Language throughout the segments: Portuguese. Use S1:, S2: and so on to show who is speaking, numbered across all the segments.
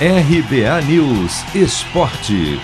S1: RBA News Esporte.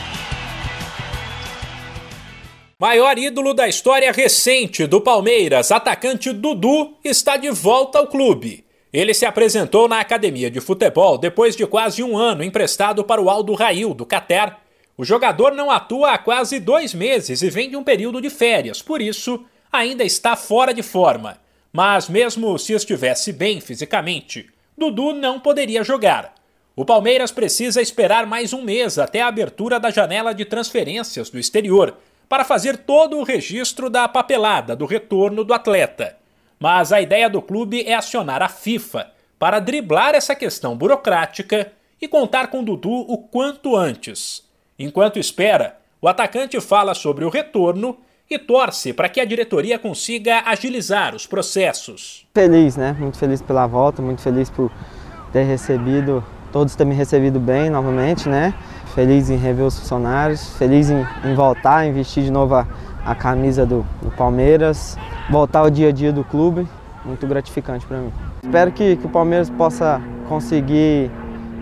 S2: Maior ídolo da história recente do Palmeiras, atacante Dudu, está de volta ao clube. Ele se apresentou na academia de futebol depois de quase um ano emprestado para o Aldo Rail, do Catar. O jogador não atua há quase dois meses e vem de um período de férias, por isso ainda está fora de forma. Mas mesmo se estivesse bem fisicamente, Dudu não poderia jogar. O Palmeiras precisa esperar mais um mês até a abertura da janela de transferências do exterior para fazer todo o registro da papelada do retorno do atleta. Mas a ideia do clube é acionar a FIFA para driblar essa questão burocrática e contar com Dudu o quanto antes. Enquanto espera, o atacante fala sobre o retorno e torce para que a diretoria consiga agilizar os processos.
S3: Feliz, né? Muito feliz pela volta, muito feliz por ter recebido, todos terem me recebido bem novamente, né? Feliz em rever os funcionários, feliz em, em voltar, em vestir de novo a, a camisa do, do Palmeiras, voltar ao dia a dia do clube, muito gratificante para mim. Espero que, que, o Palmeiras possa conseguir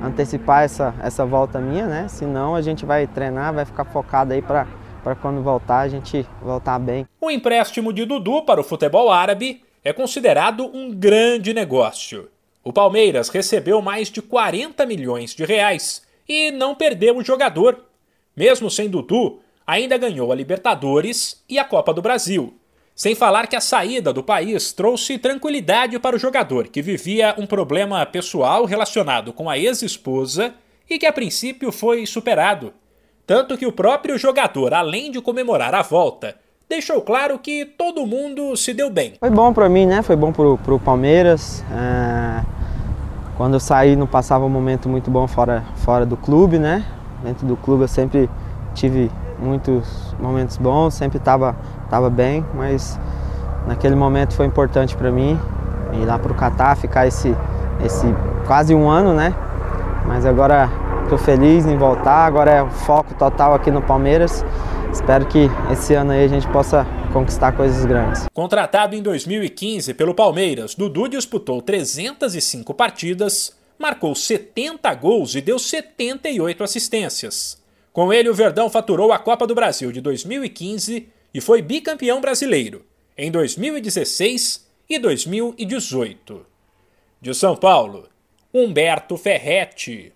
S3: antecipar essa, essa volta minha, né? Senão a gente vai treinar, vai ficar focado aí para para quando voltar a gente voltar bem.
S2: O empréstimo de Dudu para o futebol árabe é considerado um grande negócio. O Palmeiras recebeu mais de 40 milhões de reais e não perdeu o jogador. Mesmo sem Dudu, ainda ganhou a Libertadores e a Copa do Brasil. Sem falar que a saída do país trouxe tranquilidade para o jogador, que vivia um problema pessoal relacionado com a ex-esposa e que a princípio foi superado. Tanto que o próprio jogador, além de comemorar a volta, deixou claro que todo mundo se deu bem.
S3: Foi bom para mim, né? Foi bom para o Palmeiras. É... Quando eu saí, não passava um momento muito bom fora, fora do clube, né? Dentro do clube eu sempre tive muitos momentos bons, sempre estava tava bem, mas naquele momento foi importante para mim ir lá para o Catar, ficar esse, esse quase um ano, né? Mas agora estou feliz em voltar, agora é o foco total aqui no Palmeiras. Espero que esse ano aí a gente possa conquistar coisas grandes.
S2: Contratado em 2015 pelo Palmeiras, Dudu disputou 305 partidas, marcou 70 gols e deu 78 assistências. Com ele, o Verdão faturou a Copa do Brasil de 2015 e foi bicampeão brasileiro em 2016 e 2018. De São Paulo, Humberto Ferretti.